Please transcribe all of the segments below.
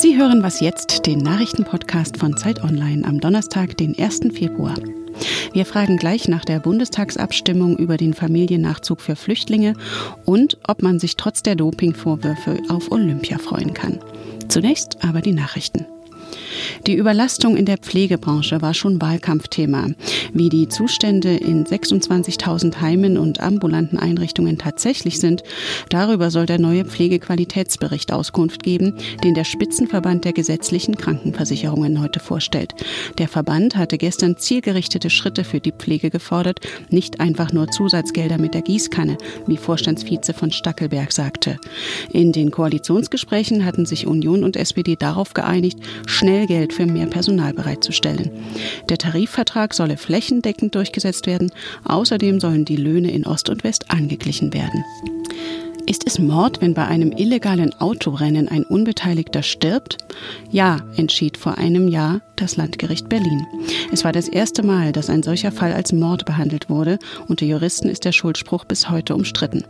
Sie hören was jetzt, den Nachrichtenpodcast von Zeit Online am Donnerstag, den 1. Februar. Wir fragen gleich nach der Bundestagsabstimmung über den Familiennachzug für Flüchtlinge und ob man sich trotz der Dopingvorwürfe auf Olympia freuen kann. Zunächst aber die Nachrichten. Die Überlastung in der Pflegebranche war schon Wahlkampfthema. Wie die Zustände in 26.000 Heimen und ambulanten Einrichtungen tatsächlich sind, darüber soll der neue Pflegequalitätsbericht Auskunft geben, den der Spitzenverband der gesetzlichen Krankenversicherungen heute vorstellt. Der Verband hatte gestern zielgerichtete Schritte für die Pflege gefordert, nicht einfach nur Zusatzgelder mit der Gießkanne, wie Vorstandsvize von Stackelberg sagte. In den Koalitionsgesprächen hatten sich Union und SPD darauf geeinigt, schnell Geld für mehr Personal bereitzustellen. Der Tarifvertrag solle flächendeckend durchgesetzt werden. Außerdem sollen die Löhne in Ost und West angeglichen werden. Ist es Mord, wenn bei einem illegalen Autorennen ein Unbeteiligter stirbt? Ja, entschied vor einem Jahr das Landgericht Berlin. Es war das erste Mal, dass ein solcher Fall als Mord behandelt wurde. Unter Juristen ist der Schuldspruch bis heute umstritten.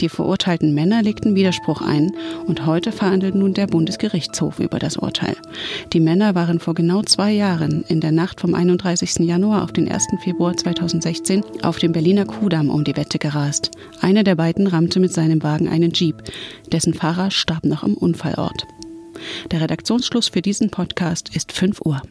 Die verurteilten Männer legten Widerspruch ein und heute verhandelt nun der Bundesgerichtshof über das Urteil. Die Männer waren vor genau zwei Jahren in der Nacht vom 31. Januar auf den 1. Februar 2016 auf dem Berliner Kudamm um die Wette gerast. Einer der beiden rammte mit seinem Wagen einen Jeep. Dessen Fahrer starb noch am Unfallort. Der Redaktionsschluss für diesen Podcast ist 5 Uhr.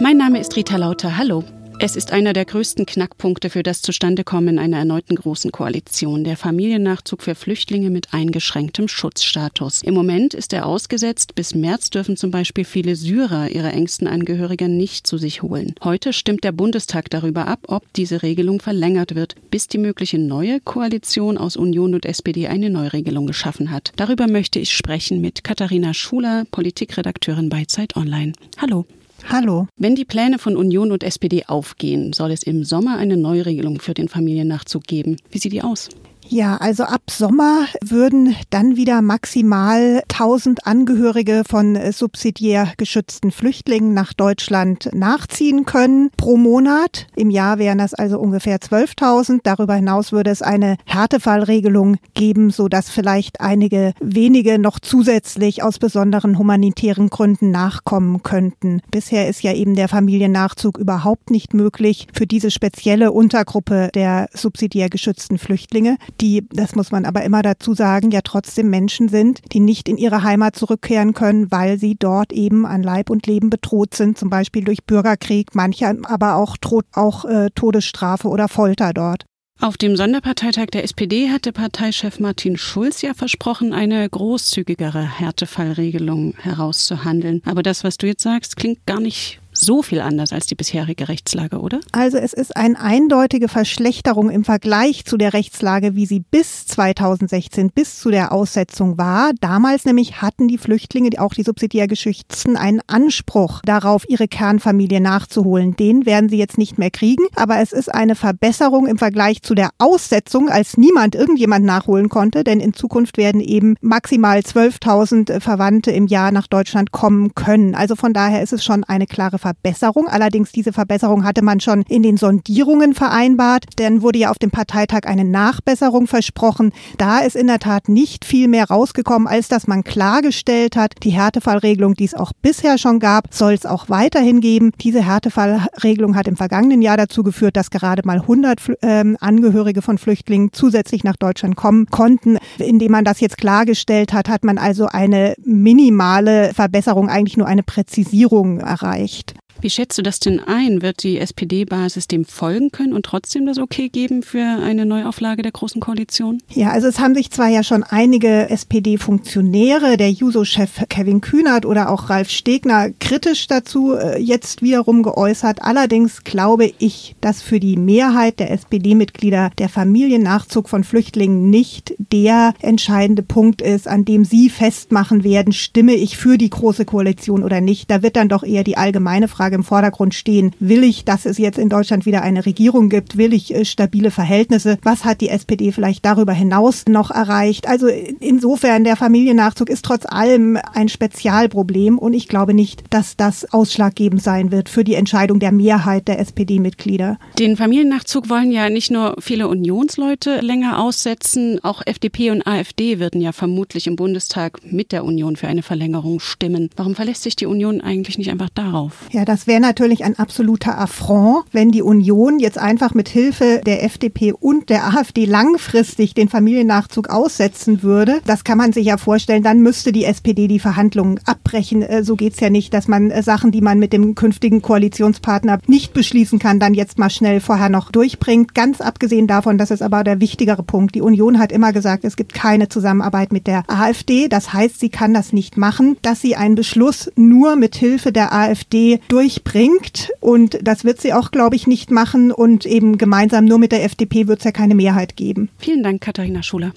Mein Name ist Rita Lauter. Hallo. Es ist einer der größten Knackpunkte für das Zustandekommen einer erneuten großen Koalition, der Familiennachzug für Flüchtlinge mit eingeschränktem Schutzstatus. Im Moment ist er ausgesetzt. Bis März dürfen zum Beispiel viele Syrer ihre engsten Angehörigen nicht zu sich holen. Heute stimmt der Bundestag darüber ab, ob diese Regelung verlängert wird, bis die mögliche neue Koalition aus Union und SPD eine Neuregelung geschaffen hat. Darüber möchte ich sprechen mit Katharina Schuler, Politikredakteurin bei Zeit Online. Hallo. Hallo. Wenn die Pläne von Union und SPD aufgehen, soll es im Sommer eine Neuregelung für den Familiennachzug geben. Wie sieht die aus? Ja, also ab Sommer würden dann wieder maximal 1000 Angehörige von subsidiär geschützten Flüchtlingen nach Deutschland nachziehen können pro Monat. Im Jahr wären das also ungefähr 12.000. Darüber hinaus würde es eine Härtefallregelung geben, so dass vielleicht einige wenige noch zusätzlich aus besonderen humanitären Gründen nachkommen könnten. Bisher ist ja eben der Familiennachzug überhaupt nicht möglich für diese spezielle Untergruppe der subsidiär geschützten Flüchtlinge die, das muss man aber immer dazu sagen, ja trotzdem Menschen sind, die nicht in ihre Heimat zurückkehren können, weil sie dort eben an Leib und Leben bedroht sind, zum Beispiel durch Bürgerkrieg, manche aber auch, auch äh, Todesstrafe oder Folter dort. Auf dem Sonderparteitag der SPD hatte Parteichef Martin Schulz ja versprochen, eine großzügigere Härtefallregelung herauszuhandeln. Aber das, was du jetzt sagst, klingt gar nicht so viel anders als die bisherige Rechtslage, oder? Also es ist eine eindeutige Verschlechterung im Vergleich zu der Rechtslage, wie sie bis 2016, bis zu der Aussetzung war. Damals nämlich hatten die Flüchtlinge, auch die subsidiär Geschützten, einen Anspruch darauf, ihre Kernfamilie nachzuholen. Den werden sie jetzt nicht mehr kriegen, aber es ist eine Verbesserung im Vergleich zu der Aussetzung, als niemand irgendjemand nachholen konnte, denn in Zukunft werden eben maximal 12.000 Verwandte im Jahr nach Deutschland kommen können. Also von daher ist es schon eine klare Verbesserung. Verbesserung. Allerdings diese Verbesserung hatte man schon in den Sondierungen vereinbart. Dann wurde ja auf dem Parteitag eine Nachbesserung versprochen. Da ist in der Tat nicht viel mehr rausgekommen, als dass man klargestellt hat, die Härtefallregelung, die es auch bisher schon gab, soll es auch weiterhin geben. Diese Härtefallregelung hat im vergangenen Jahr dazu geführt, dass gerade mal 100 äh, Angehörige von Flüchtlingen zusätzlich nach Deutschland kommen konnten. Indem man das jetzt klargestellt hat, hat man also eine minimale Verbesserung, eigentlich nur eine Präzisierung erreicht. Wie schätzt du das denn ein? Wird die SPD-Basis dem folgen können und trotzdem das Okay geben für eine Neuauflage der Großen Koalition? Ja, also es haben sich zwar ja schon einige SPD-Funktionäre, der Juso-Chef Kevin Kühnert oder auch Ralf Stegner kritisch dazu äh, jetzt wiederum geäußert. Allerdings glaube ich, dass für die Mehrheit der SPD-Mitglieder der Familiennachzug von Flüchtlingen nicht der entscheidende Punkt ist, an dem sie festmachen werden, stimme ich für die Große Koalition oder nicht. Da wird dann doch eher die allgemeine Frage Rechtsfrage im Vordergrund stehen. Will ich, dass es jetzt in Deutschland wieder eine Regierung gibt? Will ich äh, stabile Verhältnisse? Was hat die SPD vielleicht darüber hinaus noch erreicht? Also insofern, der Familiennachzug ist trotz allem ein Spezialproblem und ich glaube nicht, dass das ausschlaggebend sein wird für die Entscheidung der Mehrheit der SPD-Mitglieder. Den Familiennachzug wollen ja nicht nur viele Unionsleute länger aussetzen, auch FDP und AfD würden ja vermutlich im Bundestag mit der Union für eine Verlängerung stimmen. Warum verlässt sich die Union eigentlich nicht einfach darauf? Ja, das wäre natürlich ein absoluter Affront, wenn die Union jetzt einfach mit Hilfe der FDP und der AfD langfristig den Familiennachzug aussetzen würde. Das kann man sich ja vorstellen. Dann müsste die SPD die Verhandlungen abbrechen. Äh, so geht's ja nicht, dass man äh, Sachen, die man mit dem künftigen Koalitionspartner nicht beschließen kann, dann jetzt mal schnell vorher noch durchbringt. Ganz abgesehen davon, das ist aber der wichtigere Punkt. Die Union hat immer gesagt, es gibt keine Zusammenarbeit mit der AfD. Das heißt, sie kann das nicht machen, dass sie einen Beschluss nur mit Hilfe der AfD durchbringt. Und das wird sie auch, glaube ich, nicht machen. Und eben gemeinsam nur mit der FDP wird es ja keine Mehrheit geben. Vielen Dank, Katharina Schuler.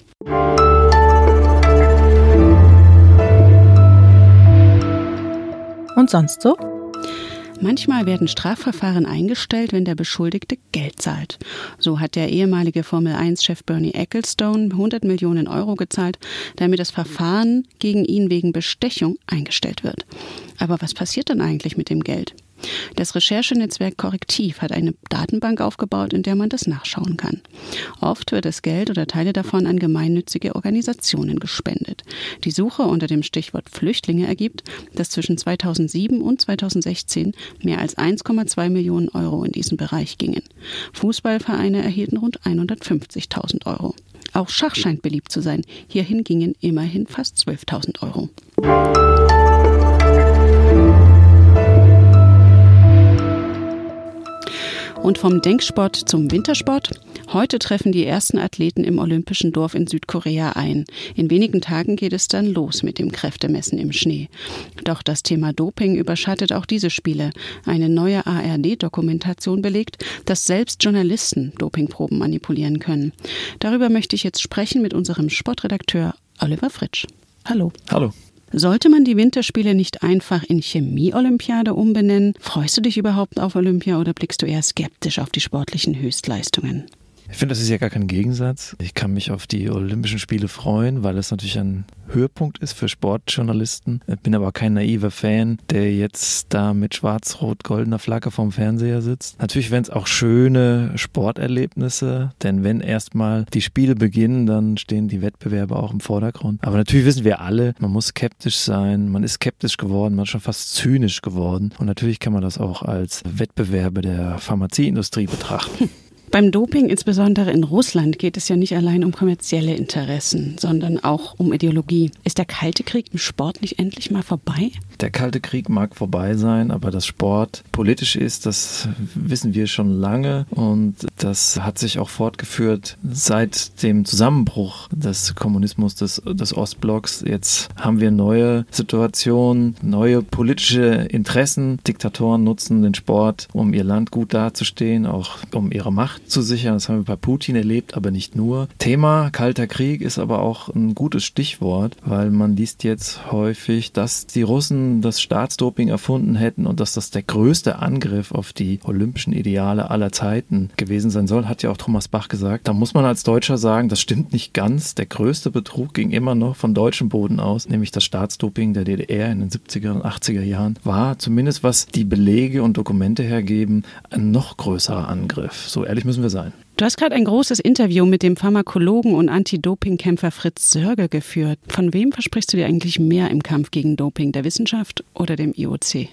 Und sonst so? Manchmal werden Strafverfahren eingestellt, wenn der Beschuldigte Geld zahlt. So hat der ehemalige Formel-1-Chef Bernie Ecclestone 100 Millionen Euro gezahlt, damit das Verfahren gegen ihn wegen Bestechung eingestellt wird. Aber was passiert dann eigentlich mit dem Geld? Das Recherchenetzwerk Korrektiv hat eine Datenbank aufgebaut, in der man das nachschauen kann. Oft wird das Geld oder Teile davon an gemeinnützige Organisationen gespendet. Die Suche unter dem Stichwort Flüchtlinge ergibt, dass zwischen 2007 und 2016 mehr als 1,2 Millionen Euro in diesen Bereich gingen. Fußballvereine erhielten rund 150.000 Euro. Auch Schach scheint beliebt zu sein. Hierhin gingen immerhin fast 12.000 Euro. Und vom Denksport zum Wintersport. Heute treffen die ersten Athleten im Olympischen Dorf in Südkorea ein. In wenigen Tagen geht es dann los mit dem Kräftemessen im Schnee. Doch das Thema Doping überschattet auch diese Spiele. Eine neue ARD-Dokumentation belegt, dass selbst Journalisten Dopingproben manipulieren können. Darüber möchte ich jetzt sprechen mit unserem Sportredakteur Oliver Fritsch. Hallo. Hallo. Sollte man die Winterspiele nicht einfach in Chemie-Olympiade umbenennen? Freust du dich überhaupt auf Olympia oder blickst du eher skeptisch auf die sportlichen Höchstleistungen? Ich finde, das ist ja gar kein Gegensatz. Ich kann mich auf die Olympischen Spiele freuen, weil es natürlich ein Höhepunkt ist für Sportjournalisten. Ich bin aber kein naiver Fan, der jetzt da mit schwarz-rot-goldener Flagge vorm Fernseher sitzt. Natürlich wären es auch schöne Sporterlebnisse, denn wenn erstmal die Spiele beginnen, dann stehen die Wettbewerbe auch im Vordergrund. Aber natürlich wissen wir alle, man muss skeptisch sein, man ist skeptisch geworden, man ist schon fast zynisch geworden. Und natürlich kann man das auch als Wettbewerbe der Pharmazieindustrie betrachten. Beim Doping, insbesondere in Russland, geht es ja nicht allein um kommerzielle Interessen, sondern auch um Ideologie. Ist der Kalte Krieg im Sport nicht endlich mal vorbei? Der Kalte Krieg mag vorbei sein, aber dass Sport politisch ist, das wissen wir schon lange und das hat sich auch fortgeführt seit dem Zusammenbruch des Kommunismus des, des Ostblocks. Jetzt haben wir neue Situationen, neue politische Interessen. Diktatoren nutzen den Sport, um ihr Land gut dazustehen, auch um ihre Macht zu sichern. Das haben wir bei Putin erlebt, aber nicht nur. Thema Kalter Krieg ist aber auch ein gutes Stichwort, weil man liest jetzt häufig, dass die Russen das Staatsdoping erfunden hätten und dass das der größte Angriff auf die olympischen Ideale aller Zeiten gewesen sein soll, hat ja auch Thomas Bach gesagt. Da muss man als Deutscher sagen, das stimmt nicht ganz. Der größte Betrug ging immer noch von deutschem Boden aus, nämlich das Staatsdoping der DDR in den 70er und 80er Jahren war, zumindest was die Belege und Dokumente hergeben, ein noch größerer Angriff. So ehrlich müssen wir sein. Du hast gerade ein großes Interview mit dem Pharmakologen und Anti-Doping-Kämpfer Fritz Sörge geführt. Von wem versprichst du dir eigentlich mehr im Kampf gegen Doping, der Wissenschaft oder dem IOC?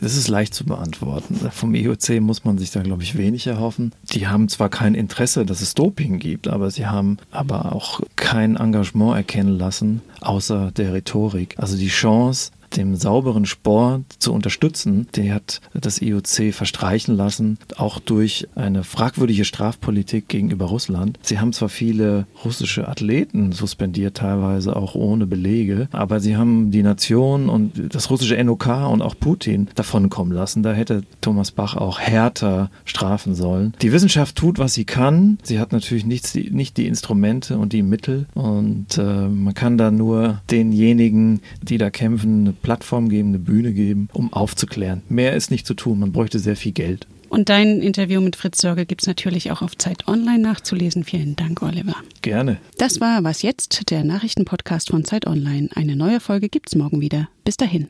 Das ist leicht zu beantworten. Vom IOC muss man sich da, glaube ich, wenig erhoffen. Die haben zwar kein Interesse, dass es Doping gibt, aber sie haben aber auch kein Engagement erkennen lassen, außer der Rhetorik. Also die Chance, dem sauberen Sport zu unterstützen, die hat das IOC verstreichen lassen, auch durch eine fragwürdige Strafpolitik gegenüber Russland. Sie haben zwar viele russische Athleten suspendiert, teilweise auch ohne Belege, aber sie haben die Nation und das russische NOK und auch Putin davonkommen lassen. Da hätte Thomas Bach auch härter strafen sollen. Die Wissenschaft tut, was sie kann. Sie hat natürlich nicht, nicht die Instrumente und die Mittel und äh, man kann da nur denjenigen, die da kämpfen, Plattform geben, eine Bühne geben, um aufzuklären. Mehr ist nicht zu tun, man bräuchte sehr viel Geld. Und dein Interview mit Fritz Sörgel gibt es natürlich auch auf Zeit Online nachzulesen. Vielen Dank, Oliver. Gerne. Das war Was jetzt, der Nachrichtenpodcast von Zeit Online. Eine neue Folge gibt es morgen wieder. Bis dahin.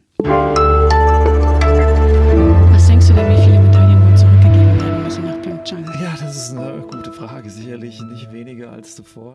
Was denkst du denn, wie viele Medaillen wohl zurückgegeben werden müssen nach Pyeongchang? Ja, das ist eine gute Frage. Sicherlich nicht weniger als zuvor.